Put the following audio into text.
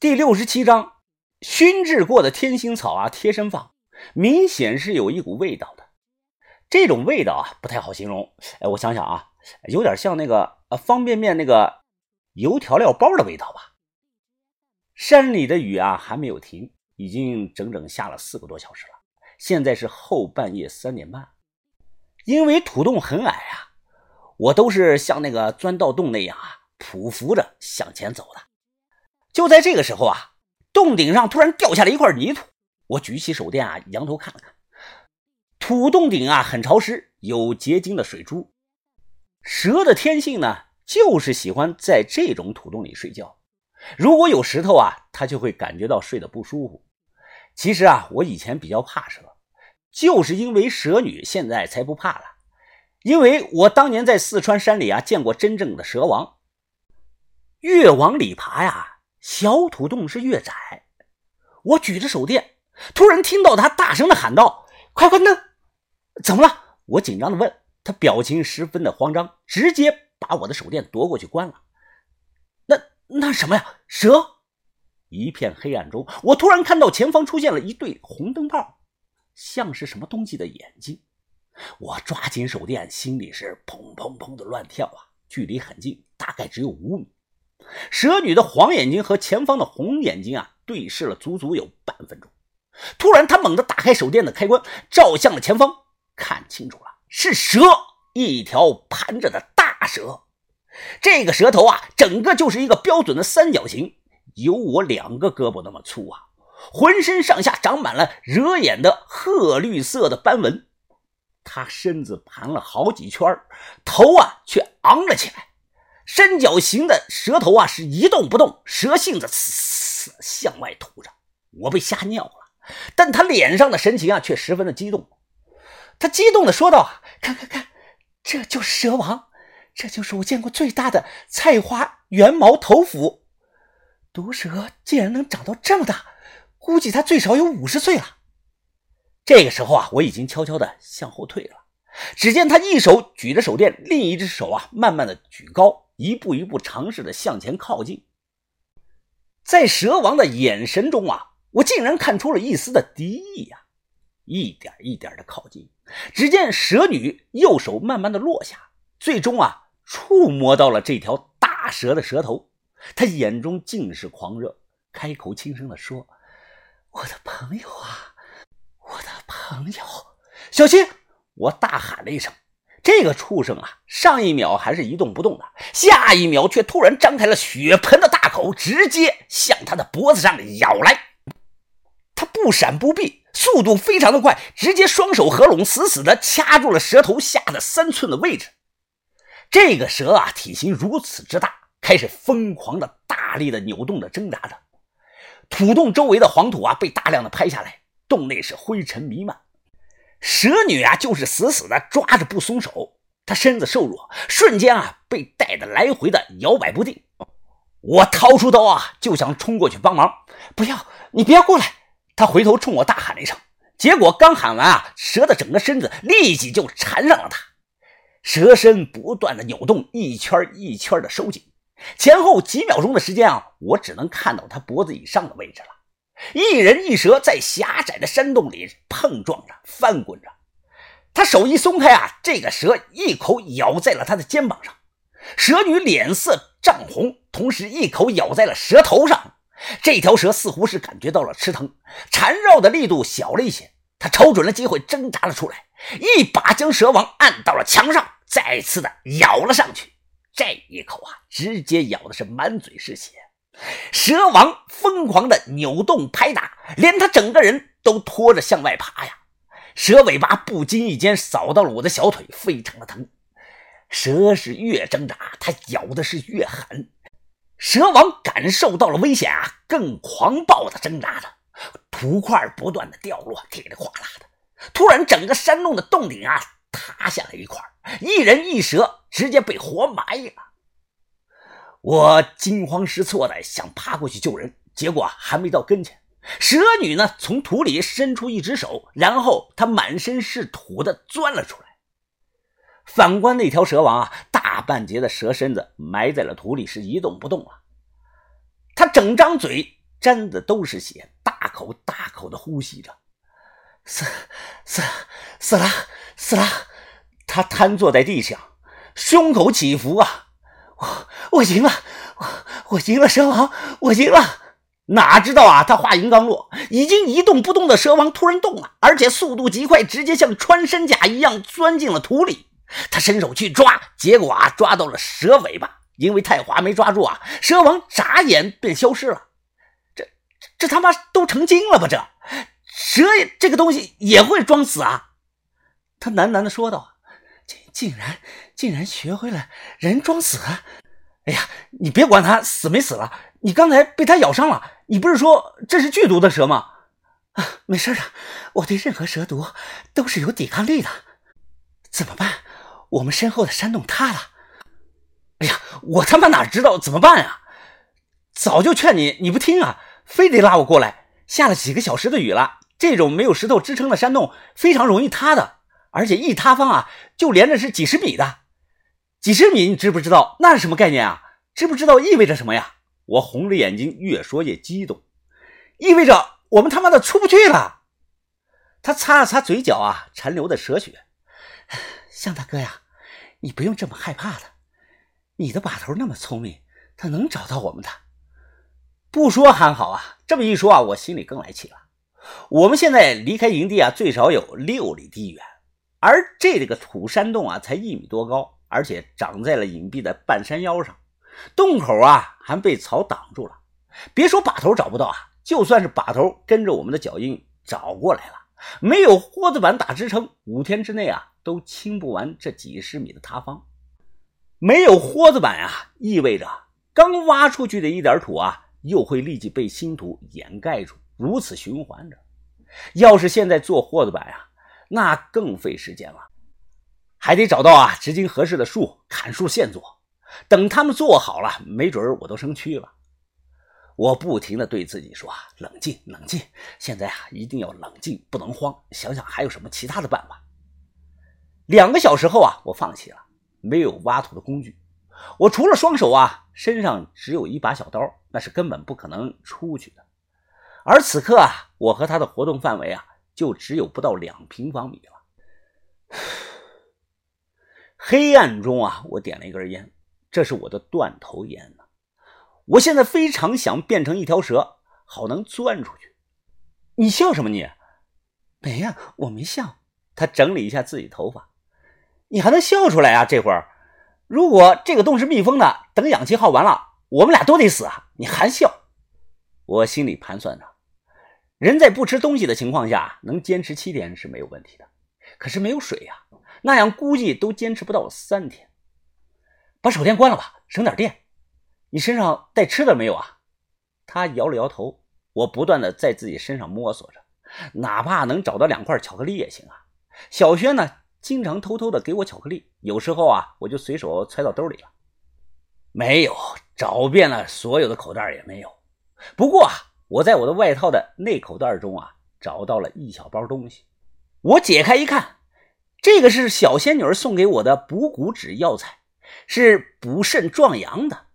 第六十七章，熏制过的天星草啊，贴身放，明显是有一股味道的。这种味道啊，不太好形容。哎，我想想啊，有点像那个呃方便面那个油调料包的味道吧。山里的雨啊，还没有停，已经整整下了四个多小时了。现在是后半夜三点半，因为土洞很矮啊，我都是像那个钻盗洞那样啊，匍匐着向前走的。就在这个时候啊，洞顶上突然掉下来一块泥土。我举起手电啊，仰头看了看，土洞顶啊很潮湿，有结晶的水珠。蛇的天性呢，就是喜欢在这种土洞里睡觉。如果有石头啊，它就会感觉到睡得不舒服。其实啊，我以前比较怕蛇，就是因为蛇女，现在才不怕了。因为我当年在四川山里啊，见过真正的蛇王。越往里爬呀。小土洞是越窄，我举着手电，突然听到他大声的喊道：“快关灯！”怎么了？我紧张的问他，表情十分的慌张，直接把我的手电夺过去关了。那那什么呀？蛇！一片黑暗中，我突然看到前方出现了一对红灯泡，像是什么东西的眼睛。我抓紧手电，心里是砰砰砰的乱跳啊！距离很近，大概只有五米。蛇女的黄眼睛和前方的红眼睛啊，对视了足足有半分钟。突然，她猛地打开手电的开关，照向了前方，看清楚了，是蛇，一条盘着的大蛇。这个蛇头啊，整个就是一个标准的三角形，有我两个胳膊那么粗啊，浑身上下长满了惹眼的褐绿色的斑纹。它身子盘了好几圈，头啊却昂了起来。三角形的蛇头啊，是一动不动，蛇信子呲向外吐着。我被吓尿了，但他脸上的神情啊，却十分的激动。他激动的说道：“看看看，这就是蛇王，这就是我见过最大的菜花圆毛头腹。毒蛇竟然能长到这么大，估计它最少有五十岁了。”这个时候啊，我已经悄悄的向后退了。只见他一手举着手电，另一只手啊，慢慢的举高。一步一步尝试着向前靠近，在蛇王的眼神中啊，我竟然看出了一丝的敌意呀！一点一点的靠近，只见蛇女右手慢慢的落下，最终啊，触摸到了这条大蛇的蛇头。她眼中尽是狂热，开口轻声的说：“我的朋友啊，我的朋友，小心！”我大喊了一声。这个畜生啊，上一秒还是一动不动的，下一秒却突然张开了血盆的大口，直接向他的脖子上咬来。他不闪不避，速度非常的快，直接双手合拢，死死的掐住了蛇头下的三寸的位置。这个蛇啊，体型如此之大，开始疯狂的、大力的扭动着、挣扎着。土洞周围的黄土啊，被大量的拍下来，洞内是灰尘弥漫。蛇女啊，就是死死的抓着不松手。她身子瘦弱，瞬间啊被带的来回的摇摆不定。我掏出刀啊，就想冲过去帮忙。不要，你别过来！她回头冲我大喊了一声。结果刚喊完啊，蛇的整个身子立即就缠上了她。蛇身不断的扭动，一圈一圈的收紧。前后几秒钟的时间啊，我只能看到她脖子以上的位置了。一人一蛇在狭窄的山洞里碰撞着、翻滚着。他手一松开啊，这个蛇一口咬在了他的肩膀上。蛇女脸色涨红，同时一口咬在了蛇头上。这条蛇似乎是感觉到了吃疼，缠绕的力度小了一些。他瞅准了机会挣扎了出来，一把将蛇王按到了墙上，再次的咬了上去。这一口啊，直接咬的是满嘴是血。蛇王疯狂的扭动拍打，连他整个人都拖着向外爬呀！蛇尾巴不经意间扫到了我的小腿，非常的疼。蛇是越挣扎，它咬的是越狠。蛇王感受到了危险啊，更狂暴的挣扎着，土块不断的掉落，噼里哗啦的。突然，整个山洞的洞顶啊塌下来一块，一人一蛇直接被活埋了。我惊慌失措的想爬过去救人，结果还没到跟前，蛇女呢从土里伸出一只手，然后她满身是土的钻了出来。反观那条蛇王啊，大半截的蛇身子埋在了土里，是一动不动了。他整张嘴沾的都是血，大口大口的呼吸着。死死死了死了！他瘫坐在地上，胸口起伏啊！我我赢了，我我赢了，蛇王，我赢了！哪知道啊，他话音刚落，已经一动不动的蛇王突然动了，而且速度极快，直接像穿山甲一样钻进了土里。他伸手去抓，结果啊，抓到了蛇尾巴，因为太滑没抓住啊，蛇王眨眼便消失了。这这他妈都成精了吧？这蛇这个东西也会装死啊？他喃喃的说道：“竟竟然竟然学会了人装死。”哎呀，你别管他死没死了，你刚才被它咬伤了。你不是说这是剧毒的蛇吗？啊，没事的，我对任何蛇毒都是有抵抗力的。怎么办？我们身后的山洞塌了。哎呀，我他妈哪知道怎么办呀？早就劝你，你不听啊，非得拉我过来。下了几个小时的雨了，这种没有石头支撑的山洞非常容易塌的，而且一塌方啊，就连着是几十米的。几十米，你知不知道那是什么概念啊？知不知道意味着什么呀？我红着眼睛，越说越激动，意味着我们他妈的出不去了。他擦了擦嘴角啊残留的蛇血，向大哥呀，你不用这么害怕的。你的把头那么聪明，他能找到我们的。不说还好啊，这么一说啊，我心里更来气了。我们现在离开营地啊，最少有六里地远，而这个土山洞啊，才一米多高，而且长在了隐蔽的半山腰上。洞口啊，还被草挡住了。别说把头找不到啊，就算是把头跟着我们的脚印找过来了，没有豁子板打支撑，五天之内啊，都清不完这几十米的塌方。没有豁子板啊，意味着刚挖出去的一点土啊，又会立即被新土掩盖住，如此循环着。要是现在做豁子板呀，那更费时间了，还得找到啊，直径合适的树，砍树现做。等他们做好了，没准我都生蛆了。我不停的对自己说：“冷静，冷静，现在啊，一定要冷静，不能慌，想想还有什么其他的办法。”两个小时后啊，我放弃了，没有挖土的工具，我除了双手啊，身上只有一把小刀，那是根本不可能出去的。而此刻啊，我和他的活动范围啊，就只有不到两平方米了。黑暗中啊，我点了一根烟。这是我的断头烟呢，我现在非常想变成一条蛇，好能钻出去。你笑什么？你没呀，我没笑。他整理一下自己头发，你还能笑出来啊？这会儿，如果这个洞是密封的，等氧气耗完了，我们俩都得死啊！你还笑？我心里盘算着，人在不吃东西的情况下能坚持七天是没有问题的，可是没有水呀，那样估计都坚持不到三天。把手电关了吧，省点电。你身上带吃的没有啊？他摇了摇头。我不断的在自己身上摸索着，哪怕能找到两块巧克力也行啊。小轩呢，经常偷偷的给我巧克力，有时候啊，我就随手揣到兜里了。没有，找遍了所有的口袋也没有。不过啊，我在我的外套的内口袋中啊，找到了一小包东西。我解开一看，这个是小仙女送给我的补骨脂药材。是补肾壮阳的。